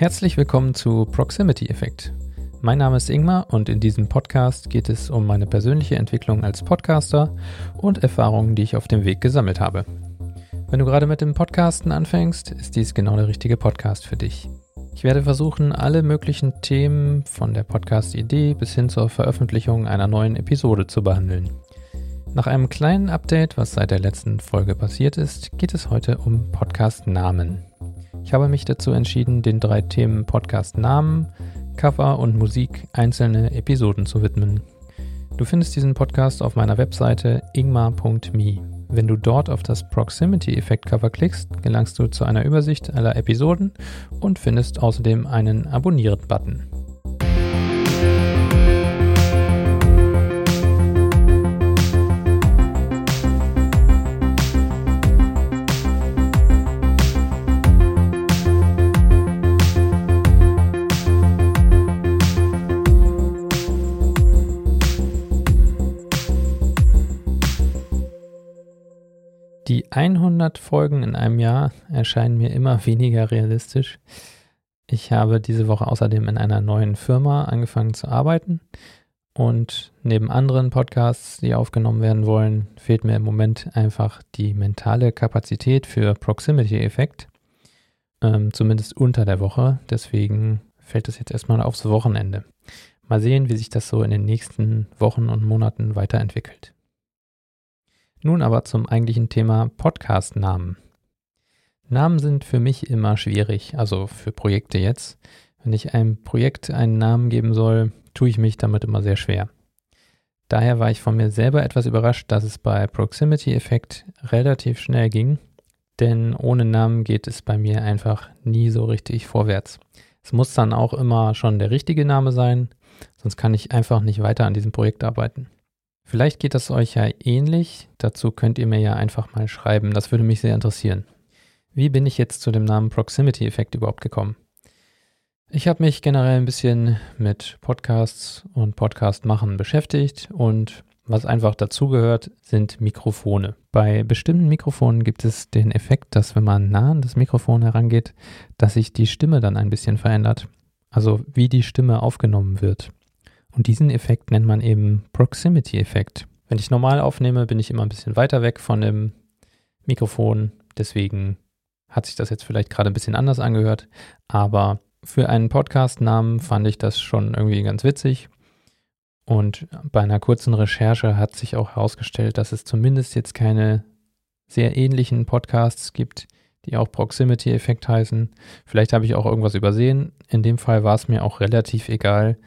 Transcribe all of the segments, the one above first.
Herzlich willkommen zu Proximity Effekt. Mein Name ist Ingmar und in diesem Podcast geht es um meine persönliche Entwicklung als Podcaster und Erfahrungen, die ich auf dem Weg gesammelt habe. Wenn du gerade mit dem Podcasten anfängst, ist dies genau der richtige Podcast für dich. Ich werde versuchen, alle möglichen Themen von der Podcast-Idee bis hin zur Veröffentlichung einer neuen Episode zu behandeln. Nach einem kleinen Update, was seit der letzten Folge passiert ist, geht es heute um Podcast-Namen. Ich habe mich dazu entschieden, den drei Themen Podcast-Namen, Cover und Musik einzelne Episoden zu widmen. Du findest diesen Podcast auf meiner Webseite ingmar.me. Wenn du dort auf das Proximity-Effekt-Cover klickst, gelangst du zu einer Übersicht aller Episoden und findest außerdem einen Abonnieren-Button. Die 100 Folgen in einem Jahr erscheinen mir immer weniger realistisch. Ich habe diese Woche außerdem in einer neuen Firma angefangen zu arbeiten und neben anderen Podcasts, die aufgenommen werden wollen, fehlt mir im Moment einfach die mentale Kapazität für Proximity-Effekt, ähm, zumindest unter der Woche. Deswegen fällt es jetzt erstmal aufs Wochenende. Mal sehen, wie sich das so in den nächsten Wochen und Monaten weiterentwickelt. Nun aber zum eigentlichen Thema Podcast-Namen. Namen sind für mich immer schwierig, also für Projekte jetzt. Wenn ich einem Projekt einen Namen geben soll, tue ich mich damit immer sehr schwer. Daher war ich von mir selber etwas überrascht, dass es bei Proximity Effekt relativ schnell ging, denn ohne Namen geht es bei mir einfach nie so richtig vorwärts. Es muss dann auch immer schon der richtige Name sein, sonst kann ich einfach nicht weiter an diesem Projekt arbeiten. Vielleicht geht das euch ja ähnlich. Dazu könnt ihr mir ja einfach mal schreiben. Das würde mich sehr interessieren. Wie bin ich jetzt zu dem Namen Proximity-Effekt überhaupt gekommen? Ich habe mich generell ein bisschen mit Podcasts und Podcast machen beschäftigt und was einfach dazugehört, sind Mikrofone. Bei bestimmten Mikrofonen gibt es den Effekt, dass wenn man nah an das Mikrofon herangeht, dass sich die Stimme dann ein bisschen verändert. Also wie die Stimme aufgenommen wird. Und diesen Effekt nennt man eben Proximity-Effekt. Wenn ich normal aufnehme, bin ich immer ein bisschen weiter weg von dem Mikrofon. Deswegen hat sich das jetzt vielleicht gerade ein bisschen anders angehört. Aber für einen Podcast-Namen fand ich das schon irgendwie ganz witzig. Und bei einer kurzen Recherche hat sich auch herausgestellt, dass es zumindest jetzt keine sehr ähnlichen Podcasts gibt, die auch Proximity-Effekt heißen. Vielleicht habe ich auch irgendwas übersehen. In dem Fall war es mir auch relativ egal,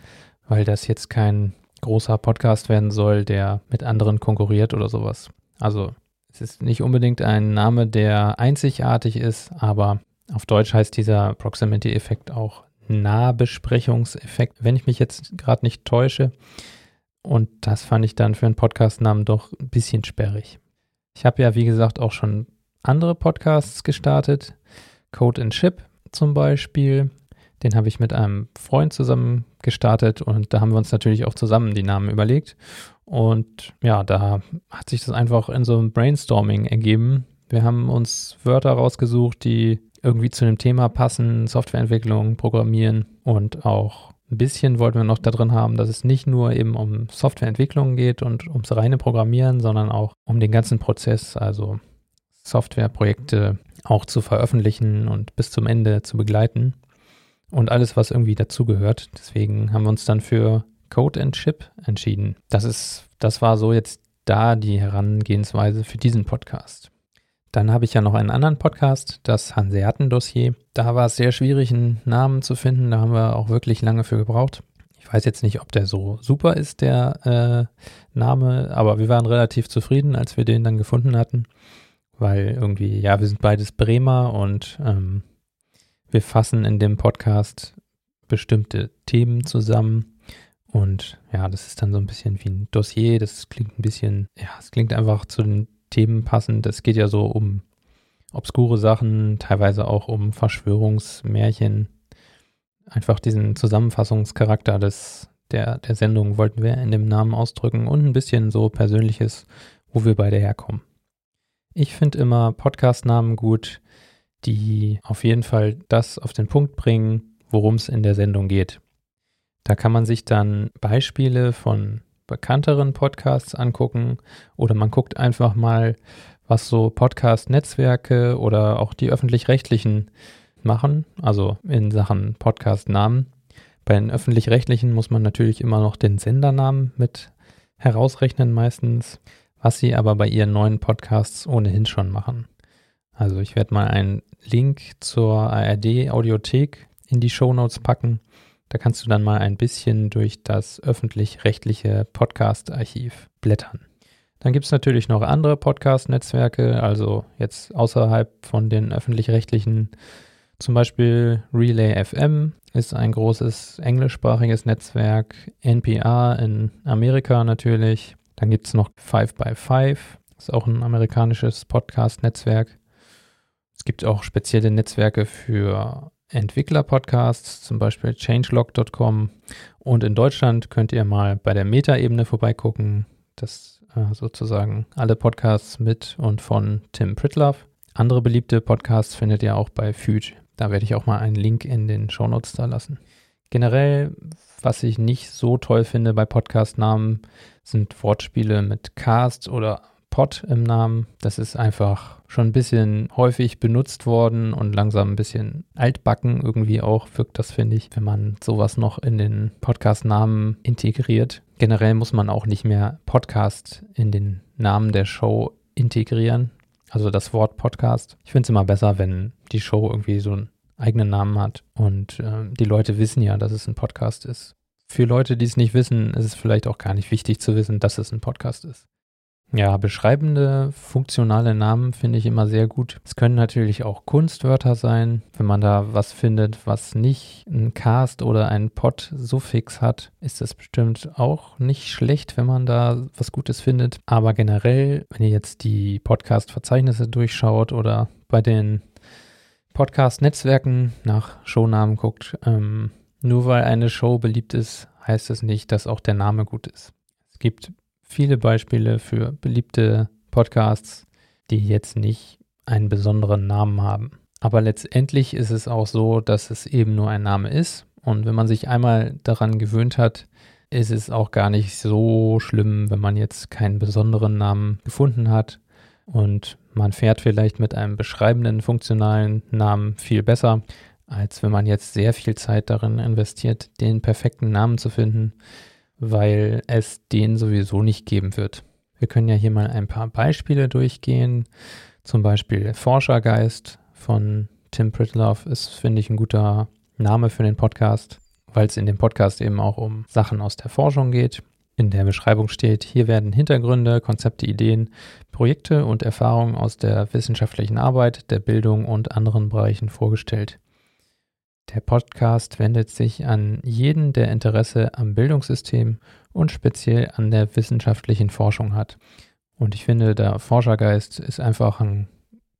weil das jetzt kein großer Podcast werden soll, der mit anderen konkurriert oder sowas. Also es ist nicht unbedingt ein Name, der einzigartig ist, aber auf Deutsch heißt dieser Proximity-Effekt auch Nahbesprechungseffekt, wenn ich mich jetzt gerade nicht täusche. Und das fand ich dann für einen Podcast-Namen doch ein bisschen sperrig. Ich habe ja, wie gesagt, auch schon andere Podcasts gestartet. Code and Chip zum Beispiel. Den habe ich mit einem Freund zusammen gestartet und da haben wir uns natürlich auch zusammen die Namen überlegt. Und ja, da hat sich das einfach in so einem Brainstorming ergeben. Wir haben uns Wörter rausgesucht, die irgendwie zu dem Thema passen, Softwareentwicklung, Programmieren und auch ein bisschen wollten wir noch da drin haben, dass es nicht nur eben um Softwareentwicklung geht und ums reine Programmieren, sondern auch um den ganzen Prozess, also Softwareprojekte auch zu veröffentlichen und bis zum Ende zu begleiten und alles, was irgendwie dazugehört. Deswegen haben wir uns dann für Code and Chip entschieden. Das ist, das war so jetzt da die Herangehensweise für diesen Podcast. Dann habe ich ja noch einen anderen Podcast, das Hanseaten-Dossier. Da war es sehr schwierig, einen Namen zu finden. Da haben wir auch wirklich lange für gebraucht. Ich weiß jetzt nicht, ob der so super ist, der äh, Name, aber wir waren relativ zufrieden, als wir den dann gefunden hatten. Weil irgendwie, ja, wir sind beides Bremer und ähm, wir fassen in dem Podcast bestimmte Themen zusammen und ja, das ist dann so ein bisschen wie ein Dossier. Das klingt ein bisschen, ja, es klingt einfach zu den Themen passend. Es geht ja so um obskure Sachen, teilweise auch um Verschwörungsmärchen. Einfach diesen Zusammenfassungscharakter des, der, der Sendung wollten wir in dem Namen ausdrücken und ein bisschen so Persönliches, wo wir beide herkommen. Ich finde immer Podcast-Namen gut, die auf jeden Fall das auf den Punkt bringen, worum es in der Sendung geht. Da kann man sich dann Beispiele von bekannteren Podcasts angucken oder man guckt einfach mal, was so Podcast-Netzwerke oder auch die öffentlich-rechtlichen machen, also in Sachen Podcast-Namen. Bei den öffentlich-rechtlichen muss man natürlich immer noch den Sendernamen mit herausrechnen meistens, was sie aber bei ihren neuen Podcasts ohnehin schon machen. Also ich werde mal einen Link zur ARD Audiothek in die Show Notes packen. Da kannst du dann mal ein bisschen durch das öffentlich-rechtliche Podcast-Archiv blättern. Dann gibt es natürlich noch andere Podcast-Netzwerke, also jetzt außerhalb von den öffentlich-rechtlichen, zum Beispiel Relay FM ist ein großes englischsprachiges Netzwerk, NPR in Amerika natürlich. Dann gibt es noch 5 by 5 ist auch ein amerikanisches Podcast-Netzwerk. Es gibt auch spezielle Netzwerke für Entwickler-Podcasts, zum Beispiel changelog.com. Und in Deutschland könnt ihr mal bei der Meta-Ebene vorbeigucken. Das äh, sozusagen alle Podcasts mit und von Tim Pritlove. Andere beliebte Podcasts findet ihr auch bei Fuge. Da werde ich auch mal einen Link in den Shownotes da lassen. Generell, was ich nicht so toll finde bei Podcast-Namen, sind Wortspiele mit Cast oder Pod im Namen. Das ist einfach schon ein bisschen häufig benutzt worden und langsam ein bisschen altbacken irgendwie auch wirkt das, finde ich, wenn man sowas noch in den Podcast-Namen integriert. Generell muss man auch nicht mehr Podcast in den Namen der Show integrieren. Also das Wort Podcast. Ich finde es immer besser, wenn die Show irgendwie so einen eigenen Namen hat und äh, die Leute wissen ja, dass es ein Podcast ist. Für Leute, die es nicht wissen, ist es vielleicht auch gar nicht wichtig zu wissen, dass es ein Podcast ist. Ja, beschreibende, funktionale Namen finde ich immer sehr gut. Es können natürlich auch Kunstwörter sein, wenn man da was findet, was nicht ein Cast oder ein Pod-Suffix hat, ist das bestimmt auch nicht schlecht, wenn man da was Gutes findet. Aber generell, wenn ihr jetzt die Podcast-Verzeichnisse durchschaut oder bei den Podcast-Netzwerken nach Shownamen guckt, ähm, nur weil eine Show beliebt ist, heißt es nicht, dass auch der Name gut ist. Es gibt viele Beispiele für beliebte Podcasts, die jetzt nicht einen besonderen Namen haben. Aber letztendlich ist es auch so, dass es eben nur ein Name ist. Und wenn man sich einmal daran gewöhnt hat, ist es auch gar nicht so schlimm, wenn man jetzt keinen besonderen Namen gefunden hat. Und man fährt vielleicht mit einem beschreibenden, funktionalen Namen viel besser, als wenn man jetzt sehr viel Zeit darin investiert, den perfekten Namen zu finden weil es den sowieso nicht geben wird. Wir können ja hier mal ein paar Beispiele durchgehen. Zum Beispiel Forschergeist von Tim Pritlove ist, finde ich, ein guter Name für den Podcast, weil es in dem Podcast eben auch um Sachen aus der Forschung geht. In der Beschreibung steht, hier werden Hintergründe, Konzepte, Ideen, Projekte und Erfahrungen aus der wissenschaftlichen Arbeit, der Bildung und anderen Bereichen vorgestellt. Der Podcast wendet sich an jeden, der Interesse am Bildungssystem und speziell an der wissenschaftlichen Forschung hat. Und ich finde, der Forschergeist ist einfach ein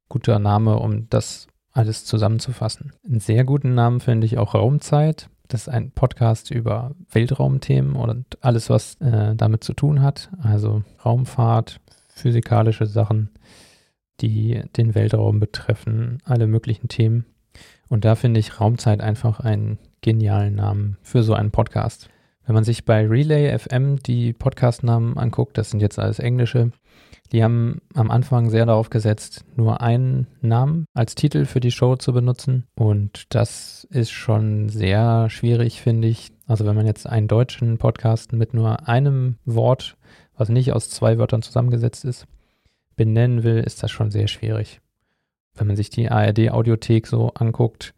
guter Name, um das alles zusammenzufassen. Einen sehr guten Namen finde ich auch Raumzeit. Das ist ein Podcast über Weltraumthemen und alles, was äh, damit zu tun hat. Also Raumfahrt, physikalische Sachen, die den Weltraum betreffen, alle möglichen Themen. Und da finde ich Raumzeit einfach einen genialen Namen für so einen Podcast. Wenn man sich bei Relay FM die Podcast-Namen anguckt, das sind jetzt alles englische, die haben am Anfang sehr darauf gesetzt, nur einen Namen als Titel für die Show zu benutzen. Und das ist schon sehr schwierig, finde ich. Also wenn man jetzt einen deutschen Podcast mit nur einem Wort, was nicht aus zwei Wörtern zusammengesetzt ist, benennen will, ist das schon sehr schwierig wenn man sich die ARD-Audiothek so anguckt,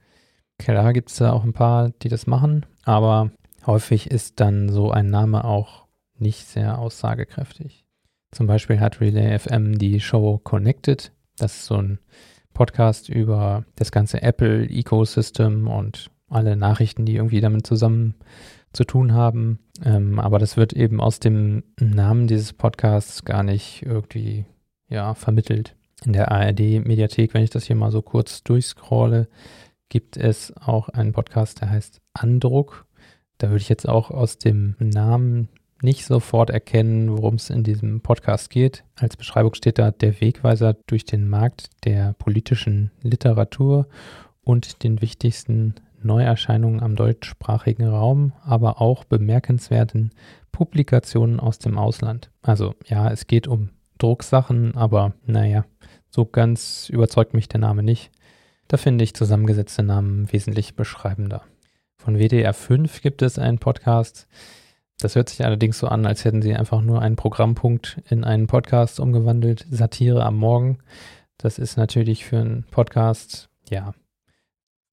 klar gibt es da auch ein paar, die das machen, aber häufig ist dann so ein Name auch nicht sehr aussagekräftig. Zum Beispiel hat Relay FM die Show Connected. Das ist so ein Podcast über das ganze Apple-Ecosystem und alle Nachrichten, die irgendwie damit zusammen zu tun haben. Ähm, aber das wird eben aus dem Namen dieses Podcasts gar nicht irgendwie ja, vermittelt. In der ARD-Mediathek, wenn ich das hier mal so kurz durchscrolle, gibt es auch einen Podcast, der heißt Andruck. Da würde ich jetzt auch aus dem Namen nicht sofort erkennen, worum es in diesem Podcast geht. Als Beschreibung steht da der Wegweiser durch den Markt der politischen Literatur und den wichtigsten Neuerscheinungen am deutschsprachigen Raum, aber auch bemerkenswerten Publikationen aus dem Ausland. Also ja, es geht um Drucksachen, aber naja, so ganz überzeugt mich der Name nicht. Da finde ich zusammengesetzte Namen wesentlich beschreibender. Von WDR 5 gibt es einen Podcast. Das hört sich allerdings so an, als hätten sie einfach nur einen Programmpunkt in einen Podcast umgewandelt. Satire am Morgen. Das ist natürlich für einen Podcast, ja.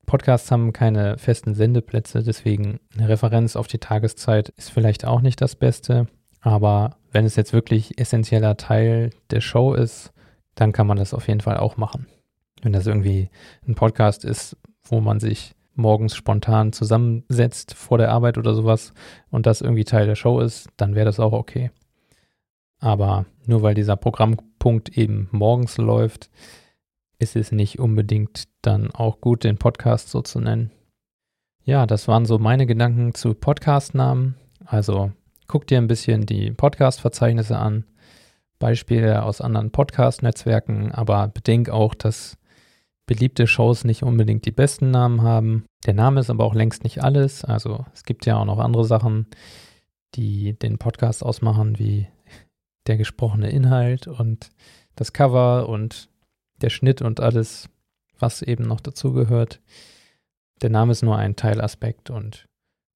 Podcasts haben keine festen Sendeplätze, deswegen eine Referenz auf die Tageszeit ist vielleicht auch nicht das Beste. Aber wenn es jetzt wirklich essentieller Teil der Show ist, dann kann man das auf jeden Fall auch machen. Wenn das irgendwie ein Podcast ist, wo man sich morgens spontan zusammensetzt vor der Arbeit oder sowas und das irgendwie Teil der Show ist, dann wäre das auch okay. Aber nur weil dieser Programmpunkt eben morgens läuft, ist es nicht unbedingt dann auch gut, den Podcast so zu nennen. Ja, das waren so meine Gedanken zu Podcastnamen. Also guck dir ein bisschen die Podcast-Verzeichnisse an, Beispiele aus anderen Podcast-Netzwerken, aber bedenk auch, dass beliebte Shows nicht unbedingt die besten Namen haben. Der Name ist aber auch längst nicht alles. Also es gibt ja auch noch andere Sachen, die den Podcast ausmachen, wie der gesprochene Inhalt und das Cover und der Schnitt und alles, was eben noch dazugehört. Der Name ist nur ein Teilaspekt und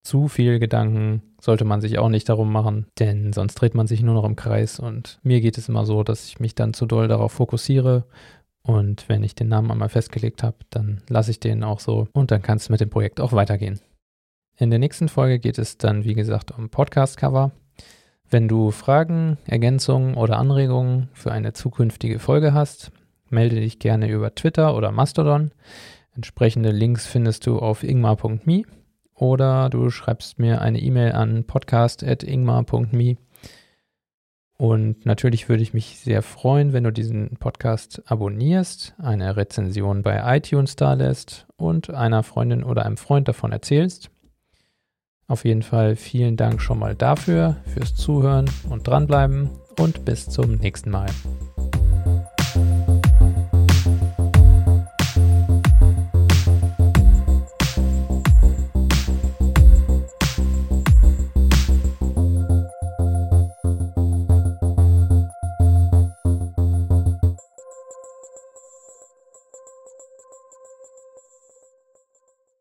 zu viel Gedanken sollte man sich auch nicht darum machen, denn sonst dreht man sich nur noch im Kreis und mir geht es immer so, dass ich mich dann zu doll darauf fokussiere und wenn ich den Namen einmal festgelegt habe, dann lasse ich den auch so und dann kann es mit dem Projekt auch weitergehen. In der nächsten Folge geht es dann, wie gesagt, um Podcast-Cover. Wenn du Fragen, Ergänzungen oder Anregungen für eine zukünftige Folge hast, melde dich gerne über Twitter oder Mastodon. Entsprechende Links findest du auf ingmar.me oder du schreibst mir eine E-Mail an podcast.ingmar.me und natürlich würde ich mich sehr freuen, wenn du diesen Podcast abonnierst, eine Rezension bei iTunes da lässt und einer Freundin oder einem Freund davon erzählst. Auf jeden Fall vielen Dank schon mal dafür, fürs Zuhören und dranbleiben und bis zum nächsten Mal.